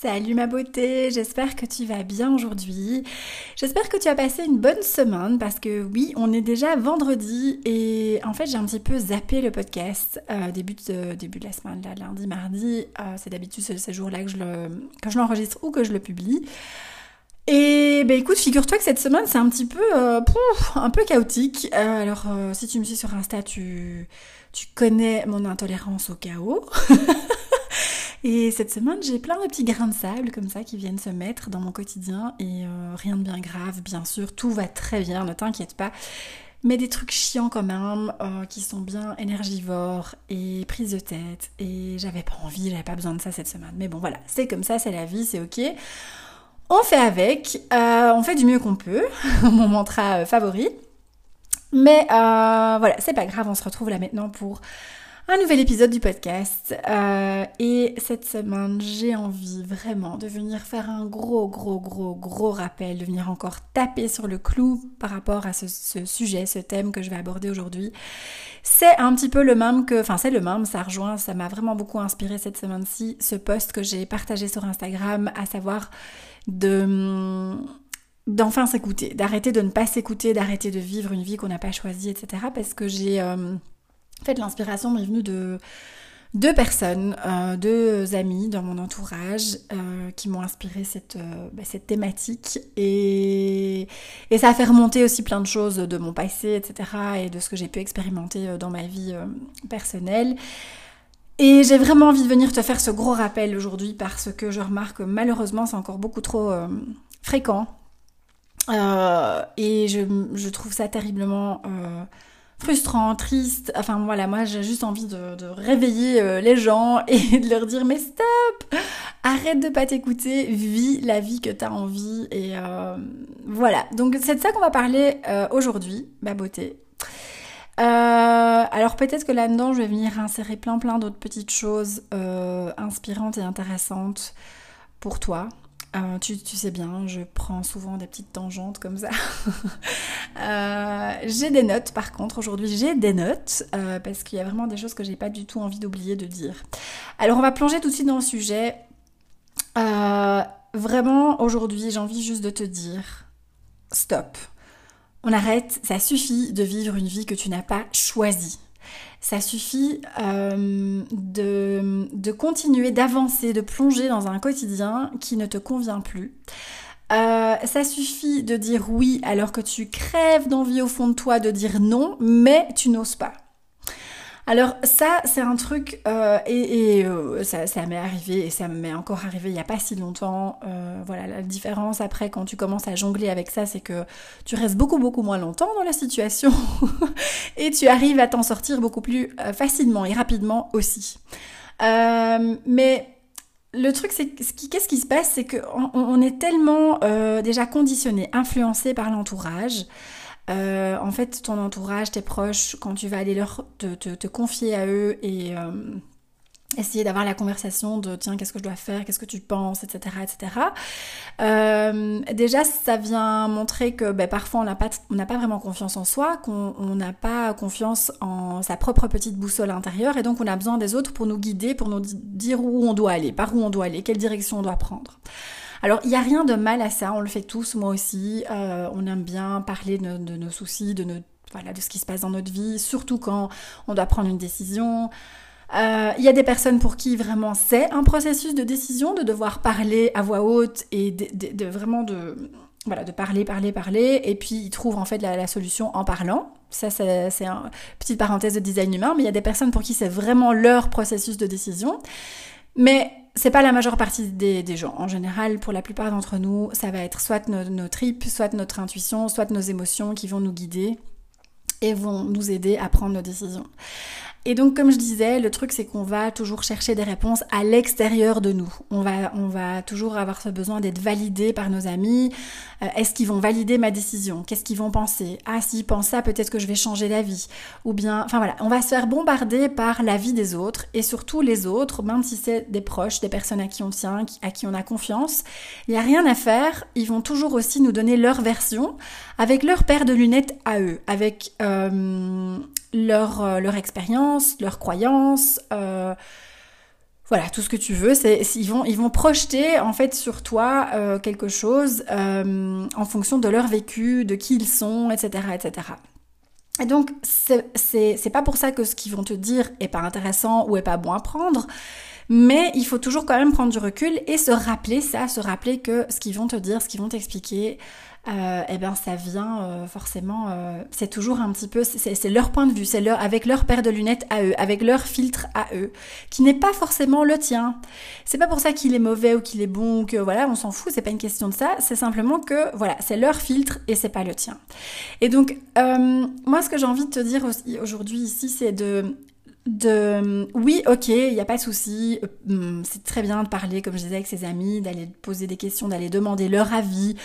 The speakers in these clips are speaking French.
Salut ma beauté, j'espère que tu vas bien aujourd'hui. J'espère que tu as passé une bonne semaine parce que oui, on est déjà vendredi et en fait j'ai un petit peu zappé le podcast euh, début, de, début de la semaine, là, lundi, mardi. Euh, c'est d'habitude ce, jour-là que je l'enregistre ou que je le publie. Et ben écoute, figure-toi que cette semaine c'est un petit peu, euh, un peu chaotique. alors si tu me suis sur Insta, tu connais mon intolérance au chaos. Et cette semaine, j'ai plein de petits grains de sable comme ça qui viennent se mettre dans mon quotidien et euh, rien de bien grave, bien sûr, tout va très bien, ne t'inquiète pas. Mais des trucs chiants quand même, euh, qui sont bien énergivores et prises de tête. Et j'avais pas envie, j'avais pas besoin de ça cette semaine. Mais bon, voilà, c'est comme ça, c'est la vie, c'est ok. On fait avec, euh, on fait du mieux qu'on peut, mon mantra favori. Mais voilà, c'est pas grave, on se retrouve là maintenant pour un nouvel épisode du podcast. Euh, et cette semaine, j'ai envie vraiment de venir faire un gros, gros, gros, gros rappel, de venir encore taper sur le clou par rapport à ce, sujet, ce thème que je vais aborder aujourd'hui. C'est un petit peu le même que, enfin c'est le même, ça rejoint, ça m'a vraiment beaucoup inspiré cette semaine-ci, ce post que j'ai partagé sur Instagram, à savoir de d'enfin s'écouter, d'arrêter de ne pas s'écouter, d'arrêter de vivre une vie qu'on n'a pas choisie, etc. Parce que j'ai... Euh, en fait, l'inspiration m'est venue de deux personnes, euh, deux amis dans mon entourage euh, qui m'ont inspiré cette, euh, bah, thématique et, ça a fait remonter aussi plein de choses de mon passé, etc. et de ce que j'ai pu expérimenter dans ma vie personnelle. Et j'ai vraiment envie de venir te faire ce gros rappel aujourd'hui parce que je remarque que malheureusement c'est encore beaucoup trop fréquent et je, je, trouve ça terriblement frustrant, triste. Enfin voilà, moi j'ai juste envie de, réveiller euh, les gens et de leur dire mais stop Arrête de pas t'écouter, vis la vie que t'as envie et euh, voilà. Donc c'est de ça qu'on va parler euh, aujourd'hui, ma beauté. alors peut-être que là-dedans je vais venir insérer plein plein d'autres petites choses inspirantes et intéressantes pour toi. Euh, tu, sais bien, je prends souvent des petites tangentes comme ça. Euh, j'ai des notes par contre, aujourd'hui j'ai des notes euh, parce qu'il y a vraiment des choses que j'ai pas du tout envie d'oublier de dire. Alors on va plonger tout de suite dans le sujet. vraiment aujourd'hui j'ai envie juste de te dire stop. On arrête, ça suffit de vivre une vie que tu n'as pas choisie. Ça suffit euh, de, continuer d'avancer, de plonger dans un quotidien qui ne te convient plus. Euh, ça suffit de dire oui alors que tu crèves d'envie au fond de toi de dire non, mais tu n'oses pas. Alors ça, c'est un truc, euh, et, euh, ça, m'est arrivé, et ça m'est encore arrivé il n'y a pas si longtemps. Euh, voilà, la différence après, quand tu commences à jongler avec ça, c'est que tu restes beaucoup, beaucoup moins longtemps dans la situation, et tu arrives à t'en sortir beaucoup plus facilement et rapidement aussi. mais le truc, c'est qu'est-ce qui se passe, c'est qu'on on est tellement déjà conditionné, influencé par l'entourage. Euh, en fait, ton entourage, tes proches, quand tu vas aller leur te, confier à eux et euh, essayer d'avoir la conversation de tiens, qu'est-ce que je dois faire, qu'est-ce que tu penses, etc. etc. Euh, déjà, ça vient montrer que ben, parfois on n'a pas, pas vraiment confiance en soi, qu'on n'a pas confiance en sa propre petite boussole intérieure et donc on a besoin des autres pour nous guider, pour nous dire où on doit aller, par où on doit aller, quelle direction on doit prendre. Alors, il n'y a rien de mal à ça, on le fait tous, moi aussi. Euh, on aime bien parler de, nos soucis, de, voilà, de ce qui se passe dans notre vie, surtout quand on doit prendre une décision. Euh, il y a des personnes pour qui vraiment c'est un processus de décision, de devoir parler à voix haute et de, vraiment de, voilà, de parler, parler, parler, et puis ils trouvent en fait la, solution en parlant. Ça, c'est une petite parenthèse de design humain, mais il y a des personnes pour qui c'est vraiment leur processus de décision. Mais c'est pas la majeure partie des, gens. En général, pour la plupart d'entre nous, ça va être soit nos, nos tripes, soit notre intuition, soit nos émotions qui vont nous guider et vont nous aider à prendre nos décisions. Et donc, comme je disais, le truc, c'est qu'on va toujours chercher des réponses à l'extérieur de nous. On va, on va toujours avoir ce besoin d'être validé par nos amis. Euh, est-ce qu'ils vont valider ma décision? Qu'est-ce qu'ils vont penser? Ah, s'ils pensent ça, peut-être que je vais changer d'avis. Ou bien, enfin voilà, on va se faire bombarder par la vie des autres et surtout les autres, même si c'est des proches, des personnes à qui on tient, à qui on a confiance. Il n'y a rien à faire. Ils vont toujours aussi nous donner leur version avec leur paire de lunettes à eux, avec euh, leur, euh, leur expérience, leurs croyances, euh, voilà, tout ce que tu veux. C'est, ils, vont, ils vont projeter en fait sur toi euh, quelque chose en fonction de leur vécu, de qui ils sont, etc. etc. Et donc, c'est, c'est, pas pour ça que ce qu'ils vont te dire est pas intéressant ou est pas bon à prendre. Mais il faut toujours quand même prendre du recul et se rappeler ça, se rappeler que ce qu'ils vont te dire, ce qu'ils vont t'expliquer, euh, eh bien ça vient euh, forcément, euh, c'est toujours un petit peu, c'est leur point de vue, c'est leur, avec leur paire de lunettes à eux, avec leur filtre à eux, qui n'est pas forcément le tien. C'est pas pour ça qu'il est mauvais ou qu'il est bon ou que voilà, on s'en fout, c'est pas une question de ça, c'est simplement que voilà, c'est leur filtre et c'est pas le tien. Et donc moi ce que j'ai envie de te dire aujourd'hui ici, c'est de de oui, ok, il n'y a pas de souci, hum, c'est très bien de parler, comme je disais, avec ses amis, d'aller poser des questions, d'aller demander leur avis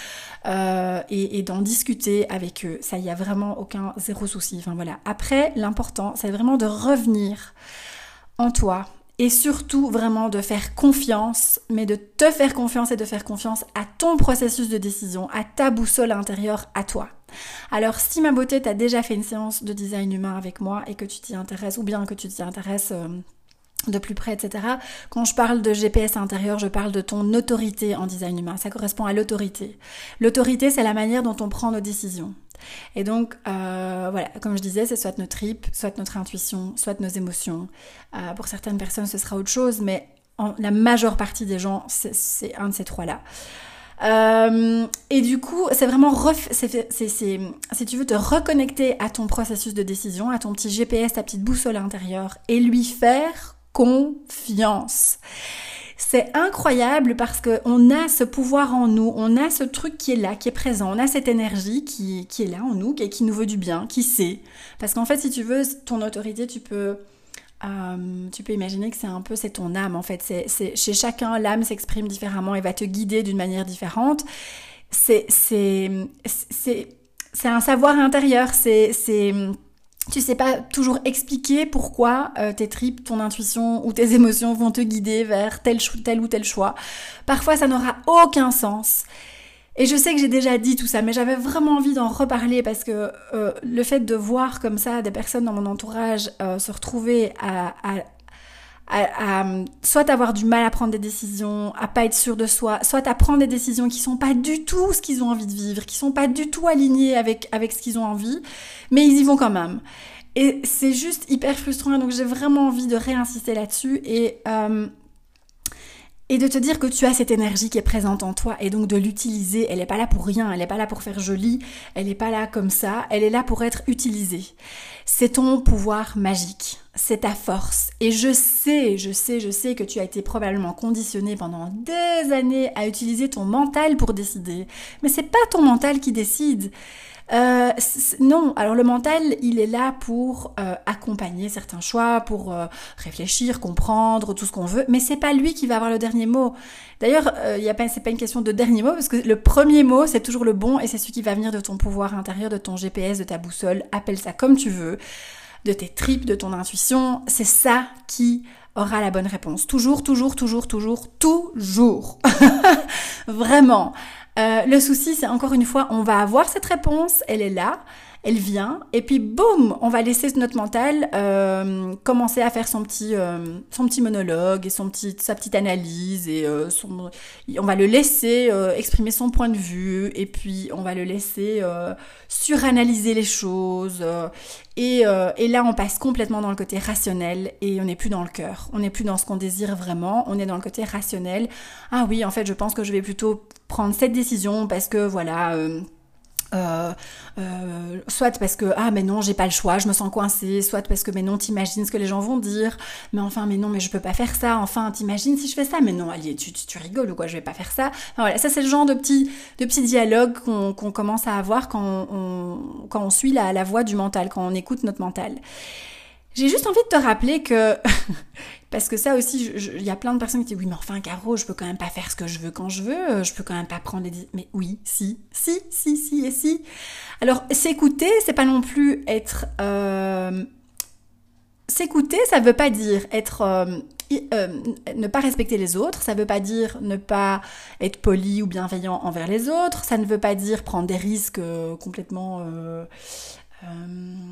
euh, et, d'en discuter avec eux. Ça, il n'y a vraiment aucun zéro souci. Enfin voilà. Après, l'important, c'est vraiment de revenir en toi et surtout vraiment de faire confiance, mais de te faire confiance et de faire confiance à ton processus de décision, à ta boussole intérieure, à toi. Alors si ma beauté t'as déjà fait une séance de design humain avec moi et que tu t'y intéresses, ou bien que tu t'y intéresses euh, de plus près, etc. Quand je parle de GPS intérieur, je parle de ton autorité en design humain. Ça correspond à l'autorité. L'autorité, c'est la manière dont on prend nos décisions. Et donc, euh, voilà, comme je disais, c'est soit notre trip, soit notre intuition, soit nos émotions. Euh, pour certaines personnes, ce sera autre chose, mais la majeure partie des gens, c'est un de ces trois-là. Euh, et du coup, c'est vraiment, si tu veux te reconnecter à ton processus de décision, à ton petit GPS, ta petite boussole intérieure, et lui faire confiance. C'est incroyable parce qu'on a ce pouvoir en nous, on a ce truc qui est là, qui est présent, on a cette énergie qui, qui est là en nous, qui, qui nous veut du bien, qui sait. Parce qu'en fait, si tu veux, ton autorité, tu peux euh, tu peux imaginer que c'est un peu, c'est ton âme en fait. C'est, chez chacun, l'âme s'exprime différemment et va te guider d'une manière différente. C'est, c'est, c'est, un savoir intérieur. C'est, c'est, tu sais pas toujours expliquer pourquoi euh, tes tripes, ton intuition ou tes émotions vont te guider vers tel, tel ou tel choix. Parfois, ça n'aura aucun sens. Et je sais que j'ai déjà dit tout ça, mais j'avais vraiment envie d'en reparler parce que euh, le fait de voir comme ça des personnes dans mon entourage euh, se retrouver à, soit avoir du mal à prendre des décisions, à pas être sûr de soi, soit à prendre des décisions qui sont pas du tout ce qu'ils ont envie de vivre, qui sont pas du tout alignées avec, avec ce qu'ils ont envie, mais ils y vont quand même. Et c'est juste hyper frustrant, donc j'ai vraiment envie de réinsister là-dessus et euh, et de te dire que tu as cette énergie qui est présente en toi et donc de l'utiliser. Elle n'est pas là pour rien, elle n'est pas là pour faire joli, elle n'est pas là comme ça, elle est là pour être utilisée. C'est ton pouvoir magique, c'est ta force. Et je sais, je sais, je sais que tu as été probablement conditionné pendant des années à utiliser ton mental pour décider. Mais c'est pas ton mental qui décide. Euh, non, alors le mental, il est là pour euh, accompagner certains choix, pour euh, réfléchir, comprendre tout ce qu'on veut, mais c'est pas lui qui va avoir le dernier mot. D'ailleurs, il y a pas, c'est pas une question de dernier mot parce que le premier mot, c'est toujours le bon et c'est celui qui va venir de ton pouvoir intérieur, de ton GPS, de ta boussole, appelle ça comme tu veux, de tes tripes, de ton intuition. C'est ça qui aura la bonne réponse. Toujours, toujours, toujours, toujours, toujours. Vraiment. Euh, le souci, c'est encore une fois, on va avoir cette réponse, elle est là, elle vient, et puis boum, on va laisser notre mental euh, commencer à faire son petit, euh, son petit monologue et son petit, sa petite analyse, et euh, on va le laisser exprimer son point de vue, et puis on va le laisser suranalyser les choses, et, et, là on passe complètement dans le côté rationnel, et on n'est plus dans le cœur, on n'est plus dans ce qu'on désire vraiment, on est dans le côté rationnel. Ah oui, en fait, je pense que je vais plutôt prendre cette décision parce que voilà euh, euh, soit parce que ah mais non j'ai pas le choix je me sens coincée soit parce que mais non t'imagines ce que les gens vont dire mais enfin mais non mais je peux pas faire ça enfin t'imagines si je fais ça mais non allez tu, tu, rigoles ou quoi je vais pas faire ça. Voilà ça c'est le genre de petits de petits dialogues qu'on commence à avoir quand on, quand on suit la, la voix du mental quand on écoute notre mental j'ai juste envie de te rappeler que, parce que ça aussi, il y a plein de personnes qui disent oui, mais enfin, Caro, je peux quand même pas faire ce que je veux quand je veux, euh, je peux quand même pas prendre des. Mais oui, si, si, si, si et si. Alors, s'écouter, c'est pas non plus être. Euh, s'écouter, ça veut pas dire être. Euh, ne pas respecter les autres, ça veut pas dire ne pas être poli ou bienveillant envers les autres, ça ne veut pas dire prendre des risques complètement euh,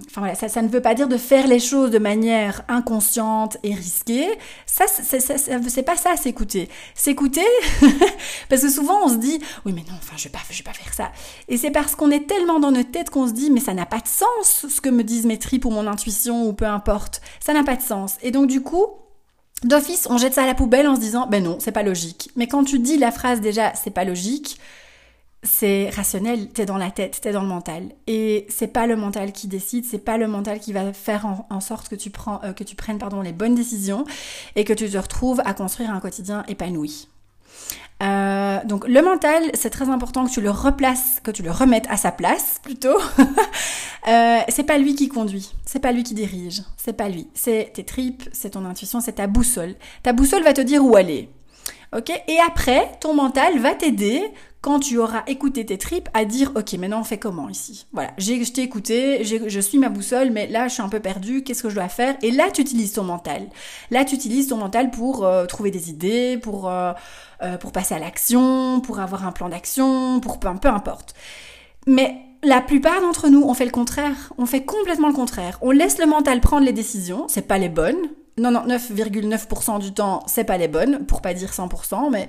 enfin voilà, ça, ne veut pas dire de faire les choses de manière inconsciente et risquée. Ça, c'est pas ça, s'écouter. S'écouter, parce que souvent on se dit, oui mais non, enfin je vais pas, je vais pas faire ça. Et c'est parce qu'on est tellement dans notre tête qu'on se dit, mais ça n'a pas de sens ce que me disent mes tripes ou mon intuition ou peu importe. Ça n'a pas de sens. Et donc du coup, d'office, on jette ça à la poubelle en se disant, ben non, c'est pas logique. Mais quand tu dis la phrase déjà, c'est pas logique, c'est rationnel, t'es dans la tête, t'es dans le mental. Et c'est pas le mental qui décide, c'est pas le mental qui va faire en, sorte que tu, prends, euh, que tu prennes pardon, les bonnes décisions et que tu te retrouves à construire un quotidien épanoui. Euh, donc le mental, c'est très important que tu le replaces, que tu le remettes à sa place plutôt. euh, c'est pas lui qui conduit, c'est pas lui qui dirige, c'est pas lui. C'est tes tripes, c'est ton intuition, c'est ta boussole. Ta boussole va te dire où aller. Ok? Et après, ton mental va t'aider quand tu auras écouté tes tripes à dire ok maintenant on fait comment ici? Voilà j'ai je t'ai écouté je suis ma boussole mais là je suis un peu perdue qu'est-ce que je dois faire? Et là tu utilises ton mental là tu utilises ton mental pour euh, trouver des idées pour euh, euh, pour passer à l'action pour avoir un plan d'action pour peu, peu importe mais la plupart d'entre nous, on fait le contraire. On fait complètement le contraire. On laisse le mental prendre les décisions. C'est pas les bonnes. 99,9% du temps, c'est pas les bonnes, pour pas dire 100%, mais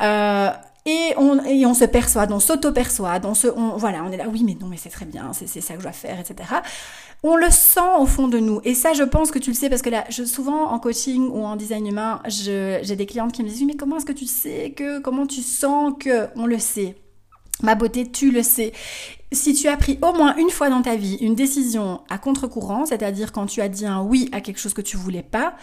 euh, et on, et on se persuade, on s'auto-persuade, on se, voilà, on est là, oui, mais non, mais c'est très bien, c'est ça que je dois faire, etc. On le sent au fond de nous. Et ça, je pense que tu le sais parce que là, souvent en coaching ou en design humain, j'ai des clientes qui me disent, oui, mais comment est-ce que tu sais que, comment tu sens que, on le sait? Ma beauté, tu le sais. Si tu as pris au moins une fois dans ta vie une décision à contre-courant, c'est-à-dire quand tu as dit un oui à quelque chose que tu voulais pas,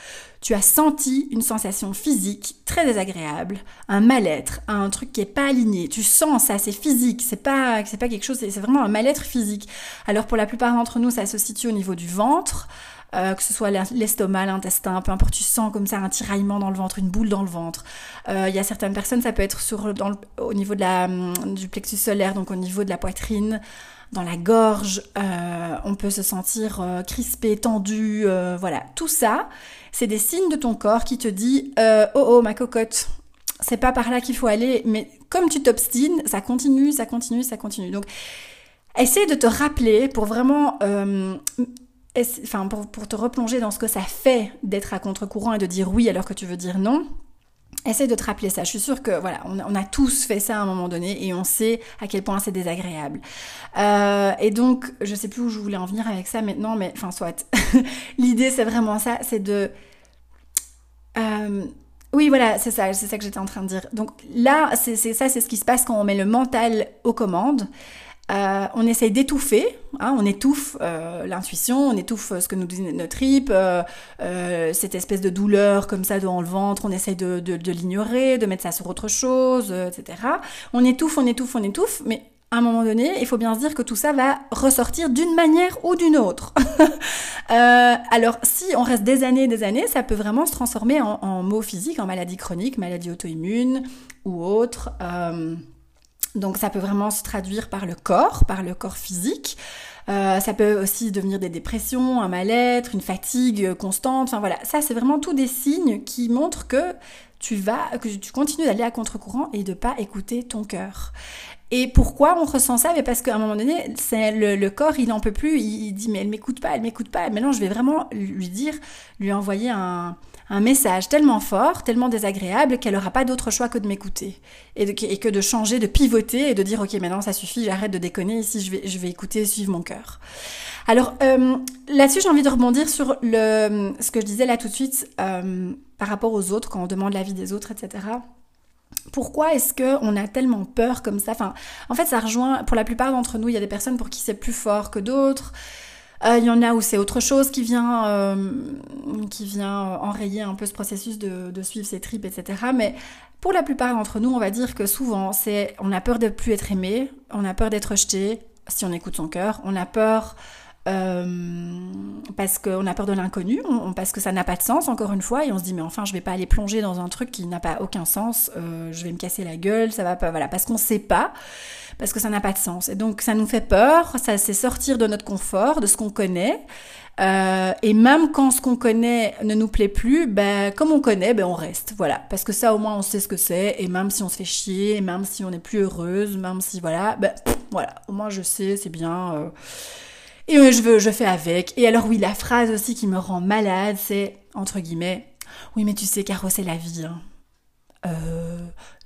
tu as senti une sensation physique très désagréable, un mal-être, un truc qui est pas aligné. Tu sens ça, c'est physique, c'est pas c'est pas quelque chose, c'est vraiment un mal-être physique. Alors pour la plupart d'entre nous, ça se situe au niveau du ventre. Euh, que ce soit l'estomac, l'intestin, peu importe, tu sens comme ça un tiraillement dans le ventre, une boule dans le ventre. Euh, il y a certaines personnes, ça peut être sur, au niveau de la, hum, du plexus solaire, donc au niveau de la poitrine, dans la gorge, euh, on peut se sentir crispé, tendu, voilà. Tout ça, c'est des signes de ton corps qui te dit oh oh ma cocotte, c'est pas par là qu'il faut aller, mais comme tu t'obstines, ça continue, ça continue, ça continue. Donc, essaie de te rappeler pour vraiment enfin, pour, te replonger dans ce que ça fait d'être à contre-courant et de dire oui alors que tu veux dire non, essaie de te rappeler ça. Je suis sûre que voilà, on, a tous fait ça à un moment donné et on sait à quel point c'est désagréable. Euh, et donc, je sais plus où je voulais en venir avec ça maintenant, mais enfin, soit. L'idée, c'est vraiment ça, c'est de. Euh, oui, voilà, c'est ça, c'est ça que j'étais en train de dire. Donc là, c'est ça, c'est ce qui se passe quand on met le mental aux commandes. Euh, on essaye d'étouffer, hein, on étouffe euh, l'intuition, on étouffe ce que nous dit notre trip, euh, cette espèce de douleur comme ça dans le ventre, on essaye de, l'ignorer, de mettre ça sur autre chose, etc. On étouffe, on étouffe, on étouffe, mais à un moment donné, il faut bien se dire que tout ça va ressortir d'une manière ou d'une autre. alors, si on reste des années et des années, ça peut vraiment se transformer en, en maux physiques, en maladie chronique, maladie auto-immune ou autre. Donc ça peut vraiment se traduire par le corps, par le corps physique. Euh, ça peut aussi devenir des dépressions, un mal-être, une fatigue constante. Enfin voilà, ça c'est vraiment tous des signes qui montrent que tu vas, que tu continues d'aller à contre-courant et de pas écouter ton cœur. Et pourquoi on ressent ça? Mais parce qu'à un moment donné, c'est le, corps, il en peut plus. Il, dit mais elle m'écoute pas, elle m'écoute pas. Maintenant, je vais vraiment lui dire, lui envoyer un, message tellement fort, tellement désagréable qu'elle n'aura pas d'autre choix que de m'écouter et, que de changer, de pivoter et de dire ok maintenant ça suffit, j'arrête de déconner ici, je vais, je vais écouter, suivre mon cœur. Alors euh, là-dessus, j'ai envie de rebondir sur le, ce que je disais là tout de suite euh, par rapport aux autres quand on demande l'avis des autres, etc pourquoi est-ce qu'on a tellement peur comme ça? Enfin, En fait, ça rejoint, pour la plupart d'entre nous, il y a des personnes pour qui c'est plus fort que d'autres. Euh, il y en a où c'est autre chose qui vient, euh, qui vient enrayer un peu ce processus de, suivre ses tripes, etc. Mais pour la plupart d'entre nous, on va dire que souvent, c'est on a peur de plus être aimé, on a peur d'être rejeté si on écoute son cœur, on a peur euh, parce qu'on a peur de l'inconnu, parce que ça n'a pas de sens, encore une fois, et on se dit, mais enfin, je vais pas aller plonger dans un truc qui n'a pas aucun sens, euh, je vais me casser la gueule, ça va pas, voilà, parce qu'on sait pas, parce que ça n'a pas de sens. Et donc, ça nous fait peur, ça c'est sortir de notre confort, de ce qu'on connaît, euh, et même quand ce qu'on connaît ne nous plaît plus, ben, comme on connaît, ben, on reste, voilà, parce que ça, au moins, on sait ce que c'est, et même si on se fait chier, et même si on n'est plus heureuse, même si, voilà, ben, voilà, au moins, je sais, c'est bien, et je veux, je fais avec. Et alors oui, la phrase aussi qui me rend malade, c'est entre guillemets, oui mais tu sais Caro, c'est la vie. Hein. Euh,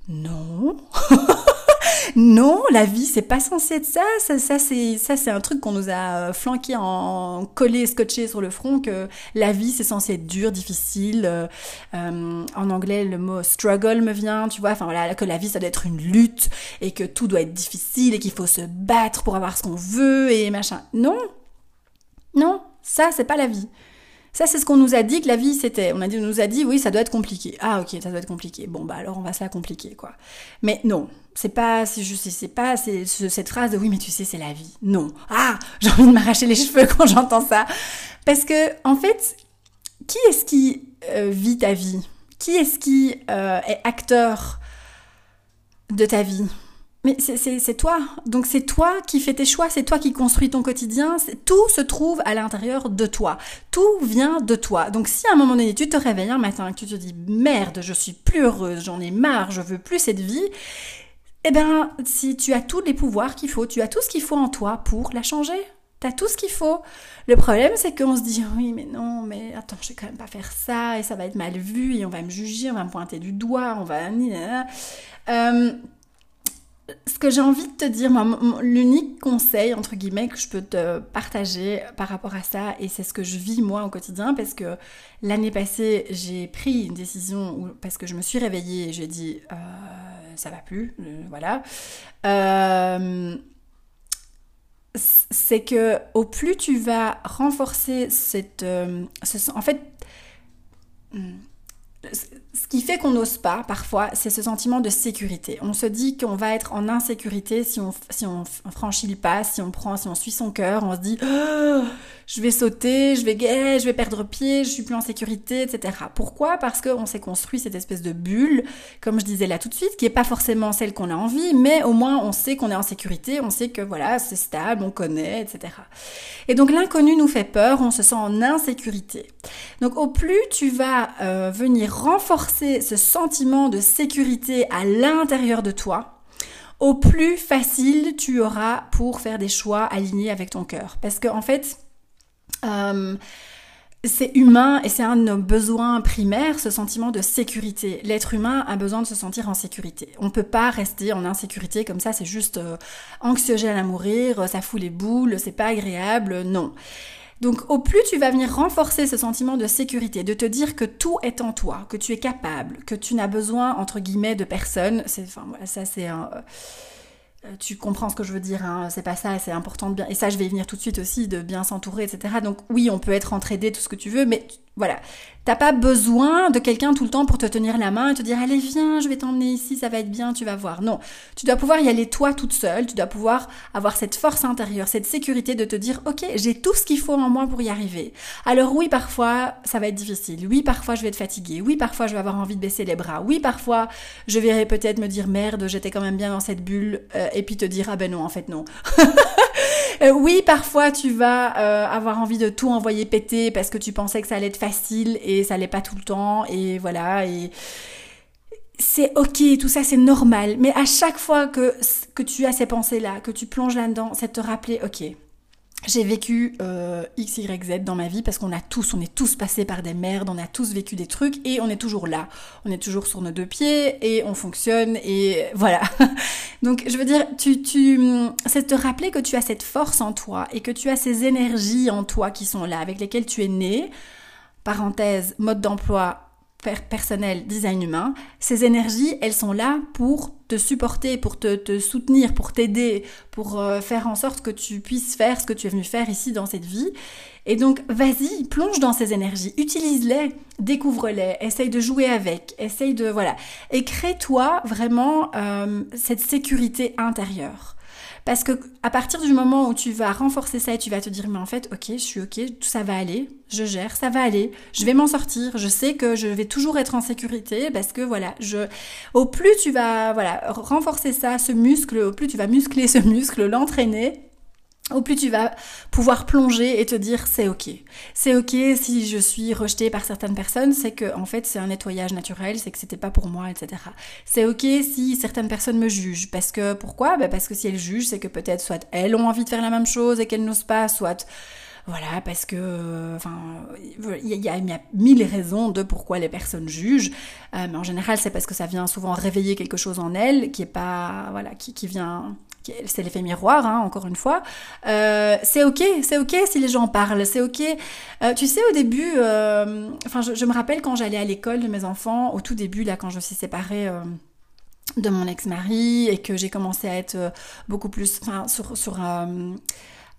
non. non, la vie, c'est pas censé être ça. Ça, ça c'est ça, c'est un truc qu'on nous a flanqué en collé, scotché sur le front que la vie, c'est censé être dur, difficile. Euh, euh, en anglais, le mot struggle me vient, tu vois. Enfin voilà, que la vie, ça doit être une lutte et que tout doit être difficile et qu'il faut se battre pour avoir ce qu'on veut et machin. Non, non, ça, c'est pas la vie. Ça, c'est ce qu'on nous a dit que la vie c'était. On, a dit, on nous a dit, oui, ça doit être compliqué. Ah, ok, ça doit être compliqué. Bon, bah alors on va se la compliquer, quoi. Mais non, c'est pas, c'est pas cette phrase de oui, mais tu sais, c'est la vie. Non. Ah, j'ai envie de m'arracher les cheveux quand j'entends ça. Parce que, en fait, qui est-ce qui euh, vit ta vie? Qui est-ce qui euh, est acteur de ta vie? Mais c'est toi. Donc c'est toi qui fais tes choix, c'est toi qui construis ton quotidien. Tout se trouve à l'intérieur de toi. Tout vient de toi. Donc si à un moment donné tu te réveilles un matin et que tu te dis merde, je suis plus heureuse, j'en ai marre, je veux plus cette vie, eh bien si tu as tous les pouvoirs qu'il faut, tu as tout ce qu'il faut en toi pour la changer. T'as tout ce qu'il faut. Le problème, c'est qu'on se dit oui, mais non, mais attends, je vais quand même pas faire ça et ça va être mal vu et on va me juger, on va me pointer du doigt, on va. Euh, ce que j'ai envie de te dire, l'unique conseil, entre guillemets, que je peux te partager par rapport à ça, et c'est ce que je vis moi au quotidien, parce que l'année passée, j'ai pris une décision, parce que je me suis réveillée et j'ai dit, euh, ça va plus, euh, voilà. Euh, c'est que au plus tu vas renforcer cette... en fait... Hmm, ce qui fait qu'on n'ose pas parfois, c'est ce sentiment de sécurité. On se dit qu'on va être en insécurité si on, si on franchit le pas, si on prend, si on suit son cœur, on se dit oh, je vais sauter, je vais je vais perdre pied, je suis plus en sécurité, etc. Pourquoi? Parce qu'on s'est construit cette espèce de bulle, comme je disais là tout de suite, qui est pas forcément celle qu'on a envie, mais au moins on sait qu'on est en sécurité, on sait que voilà c'est stable, on connaît, etc. Et donc l'inconnu nous fait peur, on se sent en insécurité. Donc au plus tu vas euh, venir renforcer ce sentiment de sécurité à l'intérieur de toi, au plus facile tu auras pour faire des choix alignés avec ton cœur. Parce qu'en en fait, euh, c'est humain et c'est un de nos besoins primaires, ce sentiment de sécurité. L'être humain a besoin de se sentir en sécurité. On ne peut pas rester en insécurité comme ça, c'est juste euh, anxiogène à mourir, ça fout les boules, c'est pas agréable, non. Donc au plus tu vas venir renforcer ce sentiment de sécurité, de te dire que tout est en toi, que tu es capable, que tu n'as besoin entre guillemets de personne, c'est enfin voilà, ça c'est un euh, tu comprends ce que je veux dire, hein, c'est pas ça, c'est important de bien. Et ça, je vais venir tout de suite aussi, de bien s'entourer, etc. Donc oui, on peut être entraidé, tout ce que tu veux, mais voilà. T'as pas besoin de quelqu'un tout le temps pour te tenir la main et te dire allez viens, je vais t'emmener ici, ça va être bien, tu vas voir. Non, tu dois pouvoir y aller toi toute seule, tu dois pouvoir avoir cette force intérieure, cette sécurité de te dire ok, j'ai tout ce qu'il faut en moi pour y arriver. Alors oui, parfois ça va être difficile, oui, parfois je vais être fatiguée, oui, parfois je vais avoir envie de baisser les bras, oui, parfois je vais peut-être me dire merde, j'étais quand même bien dans cette bulle euh, et puis te dire ah ben non, en fait non. Euh, oui, parfois tu vas euh, avoir envie de tout envoyer péter parce que tu pensais que ça allait être facile et ça l'est pas tout le temps et voilà et c'est ok, tout ça c'est normal, mais à chaque fois que, que tu as ces pensées-là, que tu plonges là-dedans, c'est te rappeler, ok, j'ai vécu euh, X, Y, Z dans ma vie parce qu'on a tous, on est tous passés par des merdes, on a tous vécu des trucs et on est toujours là. On est toujours sur nos deux pieds et on fonctionne et voilà. Donc je veux dire, tu, tu, c'est te rappeler que tu as cette force en toi et que tu as ces énergies en toi qui sont là, avec lesquelles tu es né. Parenthèse, mode d'emploi, personnel, design humain, ces énergies, elles sont là pour te supporter, pour te, soutenir, pour t'aider, pour euh, faire en sorte que tu puisses faire ce que tu es venu faire ici dans cette vie. Et donc, vas-y, plonge dans ces énergies, utilise-les, découvre-les, essaye de jouer avec, essaye de... Voilà. Et crée-toi vraiment euh, cette sécurité intérieure. Parce que à partir du moment où tu vas renforcer ça et tu vas te dire mais en fait ok je suis ok tout ça va aller je gère ça va aller je vais m'en sortir je sais que je vais toujours être en sécurité parce que voilà je au plus tu vas voilà renforcer ça ce muscle au plus tu vas muscler ce muscle l'entraîner au plus tu vas pouvoir plonger et te dire c'est ok. C'est ok si je suis rejetée par certaines personnes, c'est que en fait c'est un nettoyage naturel, c'est que c'était pas pour moi, etc. C'est ok si certaines personnes me jugent, parce que pourquoi? Ben Parce que si elles jugent, c'est que peut-être soit elles ont envie de faire la même chose et qu'elles n'osent pas, soit voilà, parce que, enfin, il y, a, mille raisons de pourquoi les personnes jugent, euh, mais en général, c'est parce que ça vient souvent réveiller quelque chose en elles qui est pas, voilà, qui vient c'est l'effet miroir, hein, encore une fois. Euh, c'est ok, c'est ok si les gens parlent, c'est ok. Euh, tu sais, au début, euh, je, me rappelle quand j'allais à l'école de mes enfants, au tout début, là, quand je suis séparée de mon ex-mari et que j'ai commencé à être beaucoup plus, enfin, sur, sur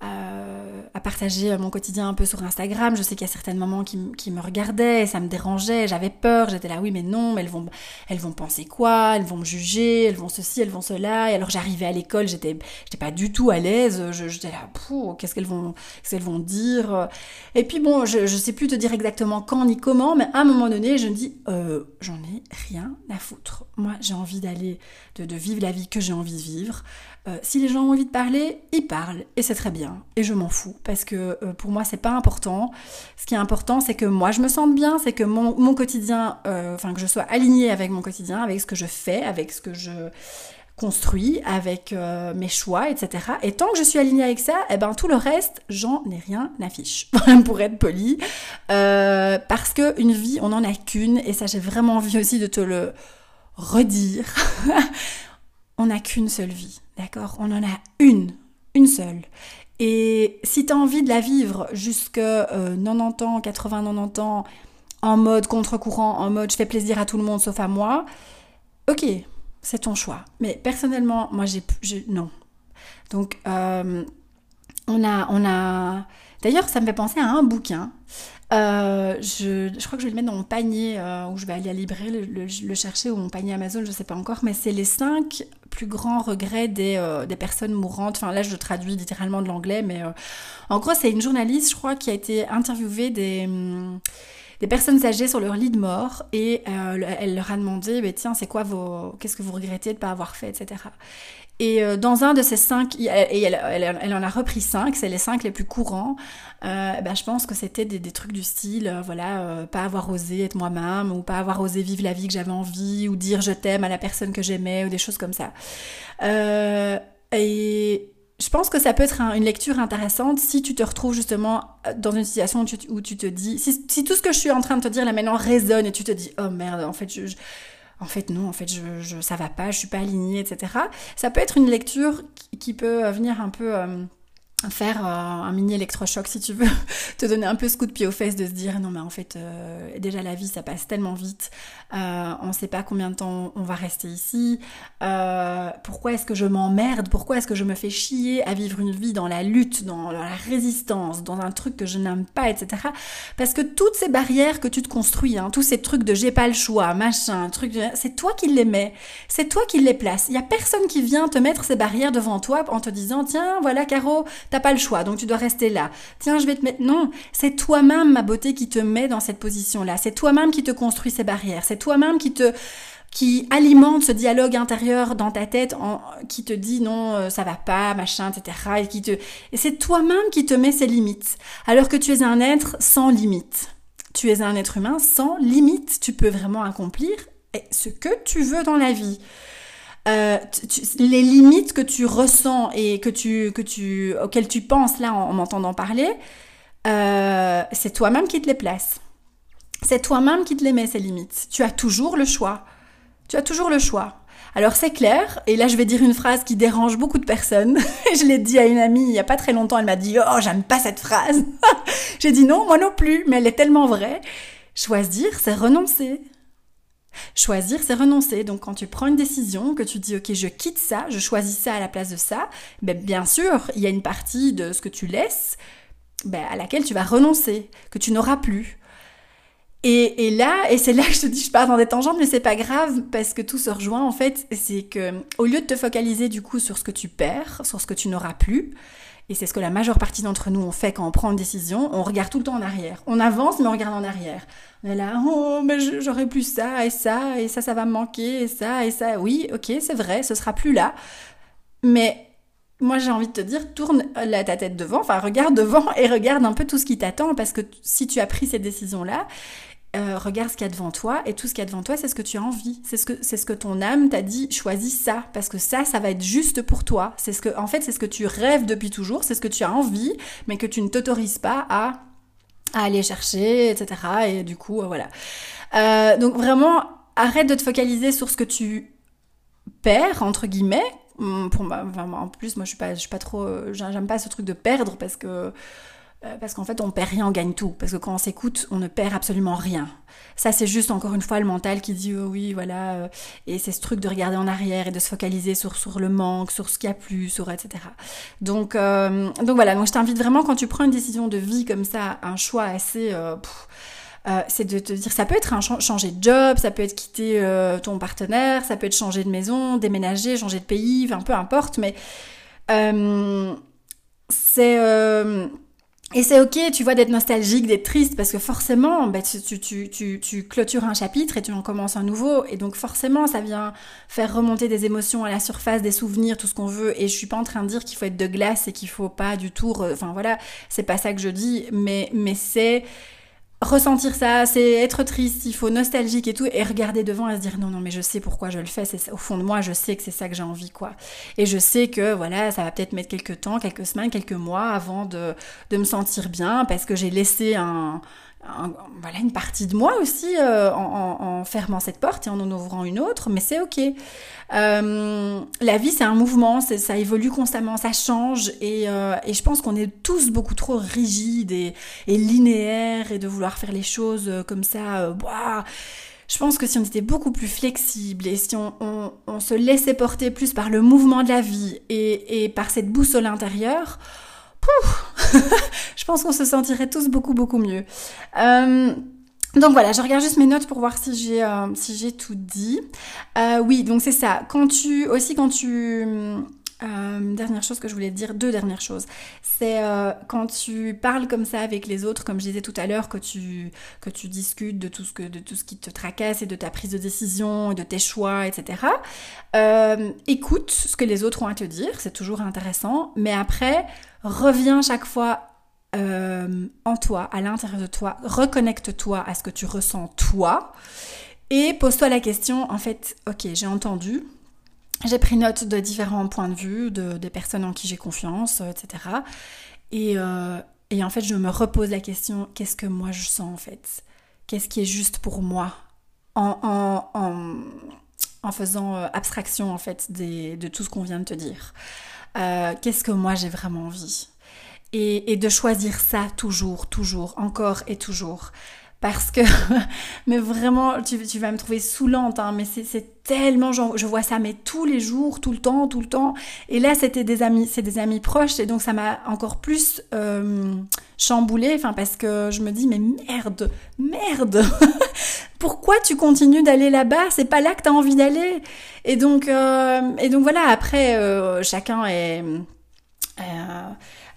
à partager mon quotidien un peu sur Instagram. Je sais qu'il y a certaines mamans qui, me regardaient, ça me dérangeait, j'avais peur, j'étais là, oui, mais non, mais elles vont, elles vont penser quoi? Elles vont me juger, elles vont ceci, elles vont cela. Et alors j'arrivais à l'école, j'étais, j'étais pas du tout à l'aise, j'étais là, qu'est-ce qu'elles vont, qu'est-ce qu'elles vont dire? Et puis bon, je, je sais plus te dire exactement quand ni comment, mais à un moment donné, je me dis, euh, j'en ai rien à foutre. Moi, j'ai envie d'aller, de, de vivre la vie que j'ai envie de vivre. Euh, si les gens ont envie de parler, ils parlent et c'est très bien. Et je m'en fous parce que euh, pour moi c'est pas important. Ce qui est important c'est que moi je me sente bien, c'est que mon, quotidien, euh, enfin que je sois alignée avec mon quotidien, avec ce que je fais, avec ce que je construis, avec mes choix, etc. Et tant que je suis alignée avec ça, eh ben tout le reste, j'en ai rien affiche, pour être poli. parce que une vie, on n'en a qu'une et ça j'ai vraiment envie aussi de te le redire. on n'a qu'une seule vie. D'accord On en a une, une seule. Et si tu as envie de la vivre jusque 90 euh, ans, 80, 90 ans, en mode contre-courant, en mode je fais plaisir à tout le monde sauf à moi, ok, c'est ton choix. Mais personnellement, moi j'ai... Non. Donc, euh, on a... On a D'ailleurs, ça me fait penser à un bouquin. Euh, je, je, crois que je vais le mettre dans mon panier euh, où je vais aller à la librairie le, chercher ou mon panier Amazon, je sais pas encore, mais c'est les cinq plus grands regrets des, euh, des, personnes mourantes. Enfin là, je traduis littéralement de l'anglais, mais en gros, c'est une journaliste, je crois, qui a été interviewée des hum, des personnes âgées sur leur lit de mort et elle leur a demandé, bah, tiens, c'est quoi vos, qu'est-ce que vous regrettez de pas avoir fait, etc. Et euh, dans un de ces cinq, et elle, elle, en a repris cinq, c'est les cinq les plus courants, euh, ben, je pense que c'était des, des, trucs du style, euh, voilà, euh, pas avoir osé être moi-même, ou pas avoir osé vivre la vie que j'avais envie, ou dire je t'aime à la personne que j'aimais, ou des choses comme ça. et je pense que ça peut être une lecture intéressante si tu te retrouves justement dans une situation où tu, te dis, si, tout ce que je suis en train de te dire là maintenant résonne et tu te dis, oh merde, en fait, je en fait non, en fait je, je, ça va pas, je suis pas alignée, etc. Ça peut être une lecture qui, peut venir un peu euh, faire euh, un mini électrochoc si tu veux, te donner un peu ce coup de pied aux fesses de se dire non mais en fait euh, déjà la vie ça passe tellement vite, euh, on sait pas combien de temps on va rester ici, pourquoi est-ce que je m'emmerde, pourquoi est-ce que je me fais chier à vivre une vie dans la lutte, dans la résistance, dans un truc que je n'aime pas, etc. Parce que toutes ces barrières que tu te construis, hein, tous ces trucs de j'ai pas le choix, machin, truc, c'est toi qui les mets, c'est toi qui les places. Il y a personne qui vient te mettre ces barrières devant toi en te disant tiens voilà Caro T'as pas le choix, donc tu dois rester là. Tiens, je vais te mettre. Non, c'est toi-même, ma beauté, qui te met dans cette position-là. C'est toi-même qui te construit ces barrières. C'est toi-même qui te qui alimente ce dialogue intérieur dans ta tête en, qui te dit non euh, ça va pas machin etc et qui te et c'est toi-même qui te met ces limites alors que tu es un être sans limite tu es un être humain sans limite tu peux vraiment accomplir ce que tu veux dans la vie. Euh, les limites que tu ressens et que tu, que tu, auxquelles tu penses là en, m'entendant parler, euh, c'est toi-même qui te les place. C'est toi-même qui te les met ces limites. Tu as toujours le choix. Tu as toujours le choix. Alors c'est clair, et là je vais dire une phrase qui dérange beaucoup de personnes. je l'ai dit à une amie il y a pas très longtemps, elle m'a dit "Oh, j'aime pas cette phrase." J'ai dit "Non, moi non plus, mais elle est tellement vraie." Choisir, c'est renoncer. Choisir, c'est renoncer. Donc quand tu prends une décision, que tu dis ok, je quitte ça, je choisis ça à la place de ça, ben, bien sûr, il y a une partie de ce que tu laisses ben, à laquelle tu vas renoncer, que tu n'auras plus. Et, là, et c'est là que je te dis, je pars dans des tangentes, mais c'est pas grave parce que tout se rejoint en fait. C'est que au lieu de te focaliser du coup sur ce que tu perds, sur ce que tu n'auras plus, et c'est ce que la majeure partie d'entre nous ont fait quand on prend une décision, on regarde tout le temps en arrière. On avance, mais on regarde en arrière. On est là, oh, mais j'aurais plus ça et ça, et ça, ça va me manquer, et ça, et ça. Oui, ok, c'est vrai, ce sera plus là. Mais moi j'ai envie de te dire, tourne la, ta tête devant, enfin regarde devant et regarde un peu tout ce qui t'attend, parce que si tu as pris cette décision-là, euh, regarde ce qu'il y a devant toi et tout ce qu'il y a devant toi, c'est ce que tu as envie. C'est ce que c'est ce que ton âme t'a dit. Choisis ça parce que ça, ça va être juste pour toi. C'est ce que, en fait, c'est ce que tu rêves depuis toujours. C'est ce que tu as envie, mais que tu ne t'autorises pas à, aller chercher, etc. Et du coup, euh, voilà. Euh, donc vraiment, arrête de te focaliser sur ce que tu perds entre guillemets. Hum, pour en plus, moi, je suis pas, je suis pas trop, j'aime pas ce truc de perdre parce que parce qu'en fait, on perd rien, on gagne tout. Parce que quand on s'écoute, on ne perd absolument rien. Ça, c'est juste encore une fois le mental qui dit oh oui, voilà. Euh, et c'est ce truc de regarder en arrière et de se focaliser sur, sur le manque, sur ce qu'il y a plus, sur etc. Donc, euh, donc voilà. Donc je t'invite vraiment quand tu prends une décision de vie comme ça, un choix assez c'est de te dire ça peut être un changer de job, ça peut être quitter ton partenaire, ça peut être changer de maison, déménager, changer de pays, enfin peu importe, mais c'est et c'est ok, tu vois, d'être nostalgique, d'être triste, parce que forcément, bah, tu, tu, tu, tu, clôtures un chapitre et tu en commences un nouveau. Et donc forcément, ça vient faire remonter des émotions à la surface, des souvenirs, tout ce qu'on veut. Et je suis pas en train de dire qu'il faut être de glace et qu'il faut pas du tout... Enfin voilà, c'est pas ça que je dis, mais, mais c'est ressentir ça, c'est être triste, il faut nostalgique et tout, et regarder devant et se dire non, non, mais je sais pourquoi je le fais, c'est au fond de moi, je sais que c'est ça que j'ai envie, quoi. Et je sais que, voilà, ça va peut-être mettre quelques temps, quelques semaines, quelques mois avant de, de me sentir bien, parce que j'ai laissé un, voilà une partie de moi aussi euh, en, fermant cette porte et en en ouvrant une autre, mais c'est ok. Euh, la vie c'est un mouvement, ça évolue constamment, ça change et, euh, et je pense qu'on est tous beaucoup trop rigides et, linéaires et de vouloir faire les choses comme ça. Je pense que si on était beaucoup plus flexible et si on, se laissait porter plus par le mouvement de la vie et par cette boussole intérieure, je pense qu'on se sentirait tous beaucoup beaucoup mieux. Euh, donc voilà, je regarde juste mes notes pour voir si j'ai euh, si j'ai tout dit. Euh, oui, donc c'est ça. Quand tu aussi quand tu dernière chose que je voulais te dire, deux dernières choses. C'est quand tu parles comme ça avec les autres, comme je disais tout à l'heure, que tu, que tu discutes de tout, ce que, de tout ce qui te tracasse et de ta prise de décision et de tes choix, etc. Écoute ce que les autres ont à te dire, c'est toujours intéressant, mais après, reviens chaque fois en toi, à l'intérieur de toi, reconnecte-toi à ce que tu ressens toi. Et pose-toi la question, en fait, ok, j'ai entendu, j'ai pris note de différents points de vue, de, des personnes en qui j'ai confiance, etc. Et, euh, et en fait, je me repose la question, qu'est-ce que moi je sens en fait? Qu'est-ce qui est juste pour moi? En, en, faisant euh, abstraction en fait de tout ce qu'on vient de te dire. Euh, qu'est-ce que moi j'ai vraiment envie? Et, et de choisir ça toujours, toujours, encore et toujours parce que, mais vraiment, tu, vas me trouver saoulante, hein, mais c'est tellement, je vois ça, mais tous les jours, tout le temps, tout le temps. Et là, c'était des amis, c'est des amis proches, et donc ça m'a encore plus euh, chamboulée, enfin, parce que je me dis, mais merde, merde, pourquoi tu continues d'aller là-bas? C'est pas là que tu as envie d'aller. Et donc, euh, et donc voilà, après, euh, chacun est.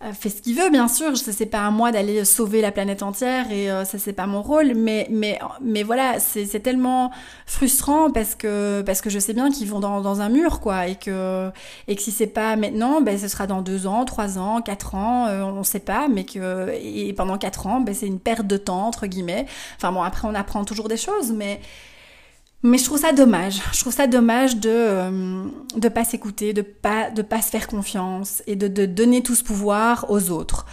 Euh, fait ce qu'il veut, bien sûr. Ça c'est pas à moi d'aller sauver la planète entière et euh, ça c'est pas mon rôle. Mais mais mais voilà, c'est tellement frustrant parce que parce que je sais bien qu'ils vont dans, dans un mur quoi et que et que si c'est pas maintenant, ben ce sera dans deux ans, trois ans, quatre ans, euh, on sait pas. Mais que et pendant quatre ans, ben c'est une perte de temps entre guillemets. Enfin bon, après on apprend toujours des choses, mais Mais je trouve ça dommage. Je trouve ça dommage de euh, de pas s'écouter, de pas de pas se faire confiance et de, de donner tout ce pouvoir aux autres.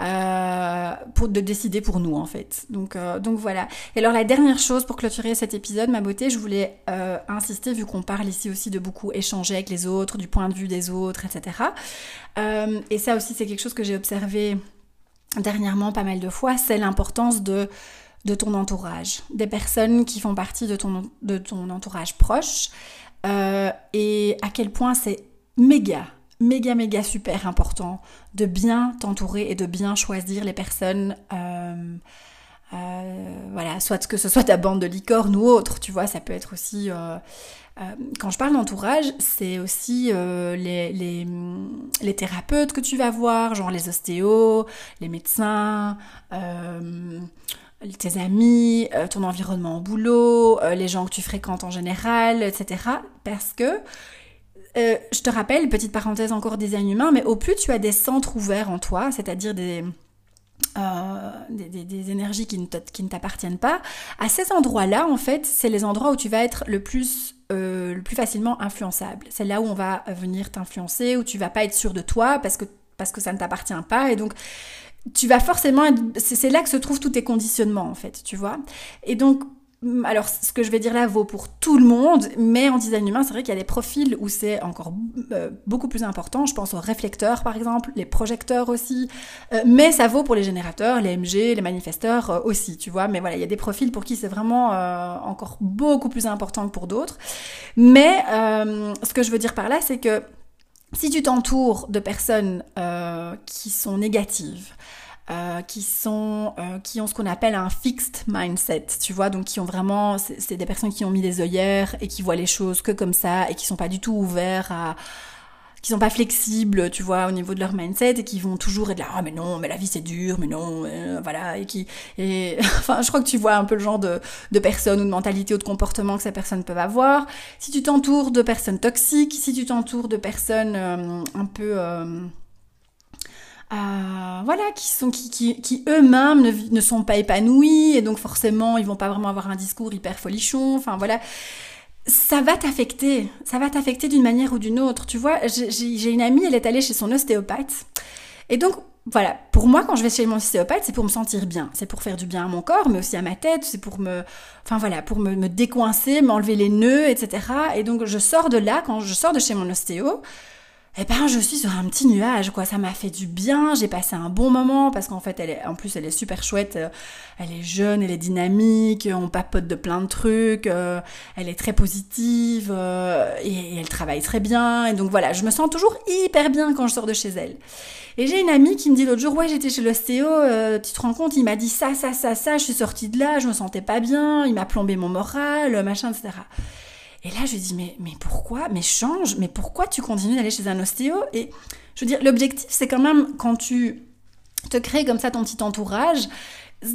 Euh, pour de décider pour nous en fait. Donc euh, donc voilà. Et alors la dernière chose pour clôturer cet épisode, ma beauté, je voulais euh, insister vu qu'on parle ici aussi de beaucoup échanger avec les autres, du point de vue des autres, etc. Euh, et ça aussi c'est quelque chose que j'ai observé dernièrement pas mal de fois, c'est l'importance de de ton entourage, des personnes qui font partie de ton, de ton entourage proche, euh, et à quel point c'est méga, méga, méga super important de bien t'entourer et de bien choisir les personnes. Euh, euh, voilà, soit que ce soit ta bande de licorne ou autre, tu vois, ça peut être aussi. Quand je parle d'entourage, c'est aussi les, les, les, thérapeutes que tu vas voir, genre les ostéos, les médecins, tes amis, euh, ton environnement au boulot, euh, les gens que tu fréquentes en général, etc. Parce que, euh, je te rappelle, petite parenthèse encore design humain, mais au plus tu as des centres ouverts en toi, c'est-à-dire des, des, énergies qui ne t'appartiennent pas, à ces endroits-là, en fait, c'est les endroits où tu vas être le plus le plus facilement influençable. C'est là où on va venir t'influencer, où tu vas pas être sûr de toi parce que parce que ça ne t'appartient pas et donc tu vas forcément être... C'est là que se trouvent tous tes conditionnements, en fait, tu vois. Et donc, alors, ce que je vais dire là vaut pour tout le monde, mais en design humain, c'est vrai qu'il y a des profils où c'est encore euh, beaucoup plus important. Je pense aux réflecteurs, par exemple, les projecteurs aussi. Euh, mais ça vaut pour les générateurs, les MG, les manifesteurs euh, aussi, tu vois. Mais voilà, il y a des profils pour qui c'est vraiment encore beaucoup plus important que pour d'autres. Mais ce que je veux dire par là, c'est que si tu t'entoures de personnes euh, qui sont négatives, euh, qui sont euh, qui ont ce qu'on appelle un fixed mindset, tu vois, donc qui ont vraiment c'est des personnes qui ont mis des œillères et qui voient les choses que comme ça et qui sont pas du tout ouverts à qui sont pas flexibles, tu vois, au niveau de leur mindset et qui vont toujours être là, ah mais non, mais la vie c'est dur, mais non, euh, voilà, et qui, et enfin, je crois que tu vois un peu le genre de, de personnes ou de mentalité ou de comportement que ces personnes peuvent avoir. Si tu t'entoures de personnes toxiques, si tu t'entoures de personnes euh, un peu euh, euh, voilà, qui sont qui, qui, qui eux-mêmes ne, ne sont pas épanouis et donc forcément ils vont pas vraiment avoir un discours hyper folichon. Enfin voilà, ça va t'affecter, ça va t'affecter d'une manière ou d'une autre. Tu vois, j'ai une amie, elle est allée chez son ostéopathe. Et donc, voilà, pour moi, quand je vais chez mon ostéopathe, c'est pour me sentir bien. C'est pour faire du bien à mon corps, mais aussi à ma tête. C'est pour me, enfin voilà, pour me, décoincer, m'enlever les nœuds, etc. Et donc, je sors de là, quand je sors de chez mon ostéo, eh ben je suis sur un petit nuage quoi. Ça m'a fait du bien. J'ai passé un bon moment parce qu'en fait elle est en plus elle est super chouette euh, elle est jeune elle est dynamique on papote de plein de trucs euh, elle est très positive euh, et, elle travaille très bien. Et donc voilà je me sens toujours hyper bien quand je sors de chez elle. Et j'ai une amie qui me dit l'autre jour ouais j'étais chez l'ostéo tu te rends compte il m'a dit ça ça ça ça je suis sortie de là je me sentais pas bien il m'a plombé mon moral machin etc et là, je dis, mais, mais pourquoi Mais change, mais pourquoi tu continues d'aller chez un ostéo? Et je veux dire, l'objectif, c'est quand même, quand tu te crées comme ça ton petit entourage,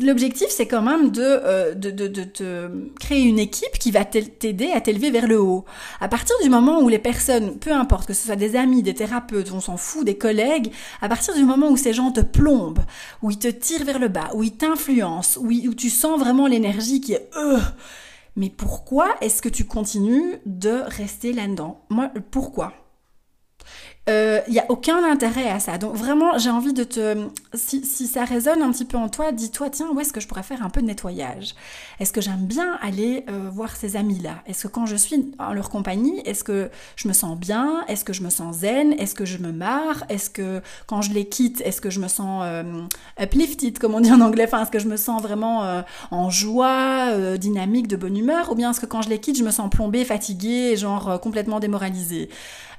L'objectif, c'est quand même de, euh, de, de, créer une équipe qui va t'aider à t'élever vers le haut. À partir du moment où les personnes, peu importe que ce soit des amis, des thérapeutes, on s'en fout, des collègues, à partir du moment où ces gens te plombent, où ils te tirent vers le bas, où ils t'influencent, où, où, tu sens vraiment l'énergie qui est euh, mais pourquoi est-ce que tu continues de rester là-dedans? Moi, pourquoi? Il euh, n'y a aucun intérêt à ça. Donc vraiment, j'ai envie de te... Si, si, ça résonne un petit peu en toi, dis-toi, tiens, où est-ce que je pourrais faire un peu de nettoyage? Est-ce que j'aime bien aller euh, voir ces amis-là? Est-ce que quand je suis en leur compagnie, est-ce que je me sens bien? Est-ce que je me sens zen? Est-ce que je me marre? Est-ce que quand je les quitte, est-ce que je me sens euh, uplifted, comme on dit en anglais? Enfin, est-ce que je me sens vraiment euh, en joie, euh, dynamique, de bonne humeur? Ou bien est-ce que quand je les quitte, je me sens plombée, fatiguée, genre euh, complètement démoralisée?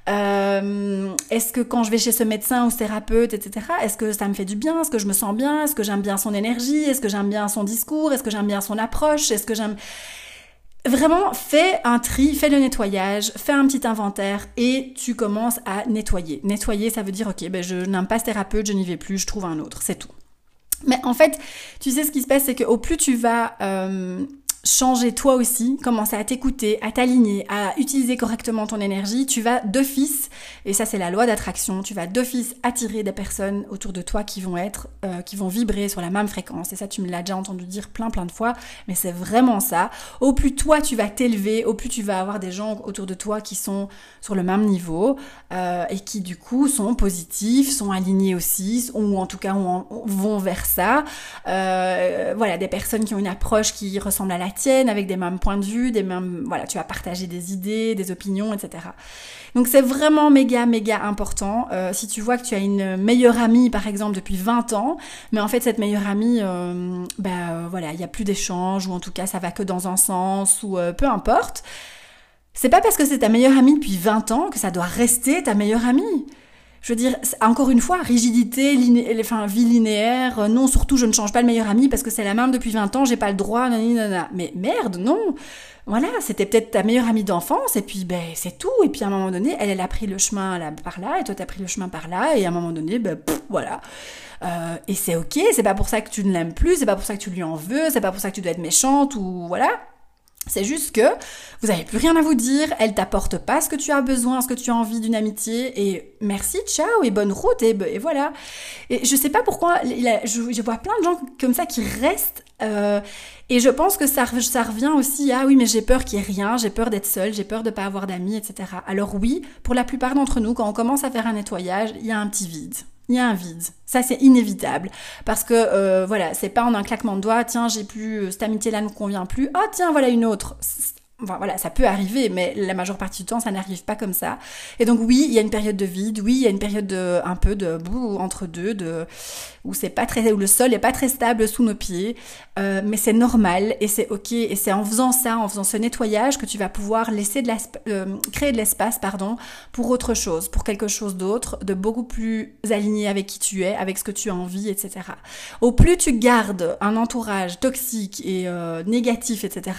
Euh, est-ce que quand je vais chez ce médecin ou ce thérapeute, etc., est-ce que ça me fait du bien? Est-ce que je me sens bien? Est-ce que j'aime bien son énergie? Est-ce que j'aime bien son discours? Est-ce que j'aime bien son approche? Est-ce que j'aime... Vraiment, fais un tri, fais le nettoyage, fais un petit inventaire et tu commences à nettoyer. Nettoyer, ça veut dire, ok, ben je n'aime pas ce thérapeute, je n'y vais plus, je trouve un autre, c'est tout. Mais en fait, tu sais ce qui se passe, c'est qu'au plus tu vas... Euh, changer toi aussi, commencer à t'écouter, à t'aligner, à utiliser correctement ton énergie, tu vas d'office, et ça c'est la loi d'attraction, tu vas d'office attirer des personnes autour de toi qui vont être, euh, qui vont vibrer sur la même fréquence. Et ça tu me l'as déjà entendu dire plein plein de fois, mais c'est vraiment ça. Au plus toi tu vas t'élever, au plus tu vas avoir des gens autour de toi qui sont sur le même niveau euh, et qui du coup sont positifs, sont alignés aussi, ou en tout cas vont vers ça. Euh, voilà, des personnes qui ont une approche qui ressemble à la tienne, avec des mêmes points de vue, des mêmes, voilà, tu vas partager des idées, des opinions, etc. Donc c'est vraiment méga, méga important. Euh, si tu vois que tu as une meilleure amie, par exemple, depuis 20 ans, mais en fait cette meilleure amie, euh, ben voilà, il n'y a plus d'échange, ou en tout cas ça va que dans un sens, ou peu importe. C'est pas parce que c'est ta meilleure amie depuis 20 ans que ça doit rester ta meilleure amie. Je veux dire, encore une fois, rigidité, vie linéaire, euh, non, surtout je ne change pas le meilleur ami parce que c'est la même depuis 20 ans, j'ai pas le droit, nanana. Mais merde, non Voilà, c'était peut-être ta meilleure amie d'enfance, et puis ben c'est tout, et puis à un moment donné, elle, elle a pris le chemin là, par là, et toi t'as pris le chemin par là, et à un moment donné, ben voilà. Euh, et c'est ok, c'est pas pour ça que tu ne l'aimes plus, c'est pas pour ça que tu lui en veux, c'est pas pour ça que tu dois être méchante, ou voilà. C'est juste que vous n'avez plus rien à vous dire, elle t'apporte pas ce que tu as besoin, ce que tu as envie d'une amitié, et merci, ciao, et bonne route, et, voilà. Et je sais pas pourquoi, je, vois plein de gens comme ça qui restent, euh, et je pense que ça, ça revient aussi à oui, mais j'ai peur qu'il y ait rien, j'ai peur d'être seule, j'ai peur de pas avoir d'amis, etc. Alors oui, pour la plupart d'entre nous, quand on commence à faire un nettoyage, il y a un petit vide il y a un vide. Ça, c'est inévitable. Parce que, euh, voilà, c'est pas en un claquement de doigts, tiens, j'ai plus, euh, cette amitié-là ne convient plus, ah, tiens, voilà une autre. Voilà, ça peut arriver, mais la majeure partie du temps, ça n'arrive pas comme ça. Et donc oui, il y a une période de vide, oui, il y a une période de, un peu de entre deux, de où c'est pas très, où le sol est pas très stable sous nos pieds, euh, mais c'est normal et c'est ok. Et c'est en faisant ça, en faisant ce nettoyage, que tu vas pouvoir laisser de euh, créer de l'espace, pardon, pour autre chose, pour quelque chose d'autre, de beaucoup plus aligné avec qui tu es, avec ce que tu as envie, etc. Au plus tu gardes un entourage toxique et euh, négatif, etc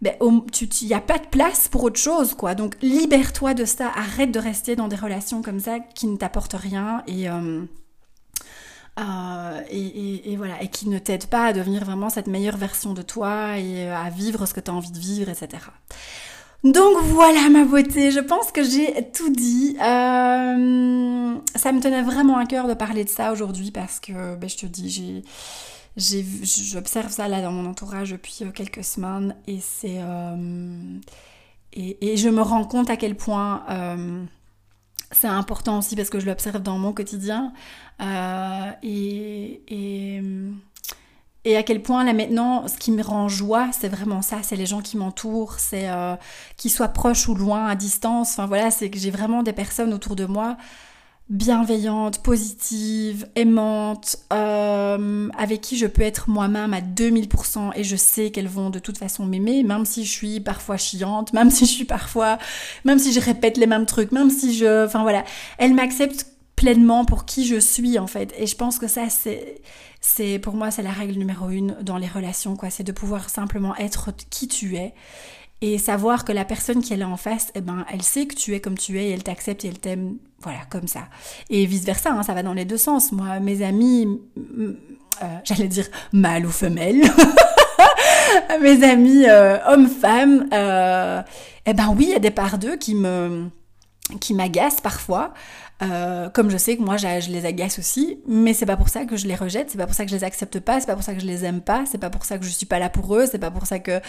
ben, il n'y a pas de place pour autre chose, quoi. Donc, libère-toi de ça. Arrête de rester dans des relations comme ça qui ne t'apportent rien et, euh, euh, et, voilà, et qui ne t'aident pas à devenir vraiment cette meilleure version de toi et à vivre ce que tu as envie de vivre, etc. Donc voilà ma beauté, je pense que j'ai tout dit. Euh, ça me tenait vraiment à cœur de parler de ça aujourd'hui parce que, ben, je te dis, j'ai j'observe ça là dans mon entourage depuis euh, quelques semaines et c'est euh, et, je me rends compte à quel point euh, c'est important aussi parce que je l'observe dans mon quotidien et, et, et à quel point là maintenant ce qui me rend joie c'est vraiment ça c'est les gens qui m'entourent c'est qu'ils soient proches ou loin à distance enfin voilà c'est que j'ai vraiment des personnes autour de moi bienveillante, positive, aimante, euh, avec qui je peux être moi-même à 2000% et je sais qu'elles vont de toute façon m'aimer, même si je suis parfois chiante, même si je suis parfois, même si je répète les mêmes trucs, même si je, enfin voilà, elles m'acceptent pleinement pour qui je suis en fait. Et je pense que ça c'est, c'est pour moi c'est la règle numéro une dans les relations quoi, c'est de pouvoir simplement être qui tu es et savoir que la personne qui est là en face, eh ben, elle sait que tu es comme tu es et elle t'accepte et elle t'aime, voilà, comme ça. Et vice versa, hein, ça va dans les deux sens. Moi, mes amis, euh, j'allais dire mâle ou femelle, mes amis euh, hommes-femmes, euh, eh ben oui, il y a des parts d'eux qui me, qui m'agacent parfois. Euh, comme je sais que moi je les agace aussi, mais c'est pas pour ça que je les rejette, c'est pas pour ça que je les accepte pas, c'est pas pour ça que je les aime pas, c'est pas pour ça que je suis pas là pour eux, c'est pas pour ça que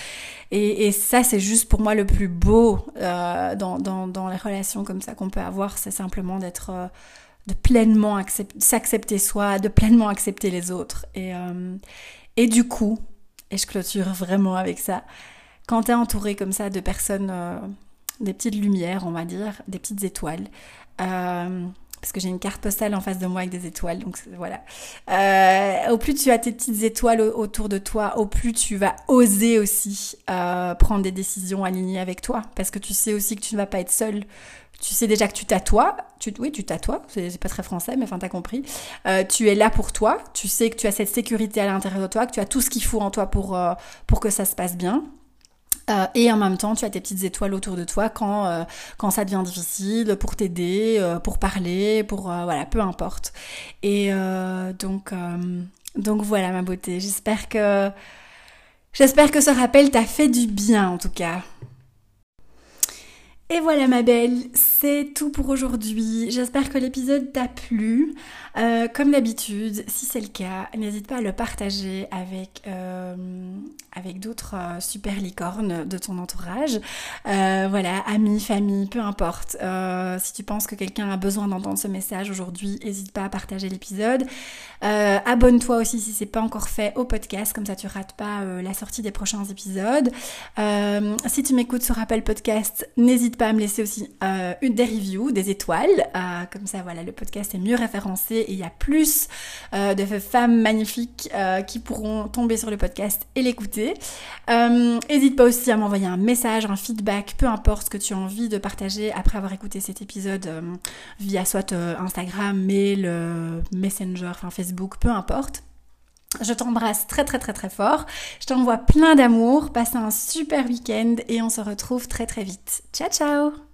et, ça c'est juste pour moi le plus beau euh, dans, dans, dans les relations comme ça qu'on peut avoir, c'est simplement d'être euh, de pleinement s'accepter soi, de pleinement accepter les autres et et du coup et je clôture vraiment avec ça quand tu es entouré comme ça de personnes des petites lumières, on va dire, des petites étoiles. Euh, parce que j'ai une carte postale en face de moi avec des étoiles, donc voilà. Euh, au plus tu as tes petites étoiles autour de toi, au plus tu vas oser aussi euh, prendre des décisions alignées avec toi, parce que tu sais aussi que tu ne vas pas être seul. Tu sais déjà que tu t'attoies, tu, oui, tu t'attoies, c'est pas très français, mais enfin, t'as compris. tu es là pour toi, tu sais que tu as cette sécurité à l'intérieur de toi, que tu as tout ce qu'il faut en toi pour, pour que ça se passe bien. Euh, et en même temps, tu as tes petites étoiles autour de toi quand, euh, quand ça devient difficile, pour t'aider, euh, pour parler, pour voilà, peu importe. Et donc, donc voilà ma beauté. J'espère que J'espère que ce rappel t'a fait du bien en tout cas. Et voilà ma belle, c'est tout pour aujourd'hui. J'espère que l'épisode t'a plu. Euh, comme d'habitude, si c'est le cas, n'hésite pas à le partager avec, euh, avec d'autres euh, super licornes de ton entourage. voilà, amis, famille, peu importe. si tu penses que quelqu'un a besoin d'entendre ce message aujourd'hui, n'hésite pas à partager l'épisode. Abonne-toi aussi si c'est pas encore fait au podcast, comme ça tu rates pas la sortie des prochains épisodes. si tu m'écoutes sur Apple Podcast, n'hésite pas à me laisser aussi une des reviews, des étoiles. comme ça, voilà, le podcast est mieux référencé et il y a plus euh, de femmes magnifiques euh, qui pourront tomber sur le podcast et l'écouter. N'hésite euh, pas aussi à m'envoyer un message, un feedback, peu importe ce que tu as envie de partager après avoir écouté cet épisode via soit Instagram, mail, Messenger, enfin Facebook, peu importe. Je t'embrasse très très très très fort. Je t'envoie plein d'amour. Passe un super week-end et on se retrouve très très vite. Ciao ciao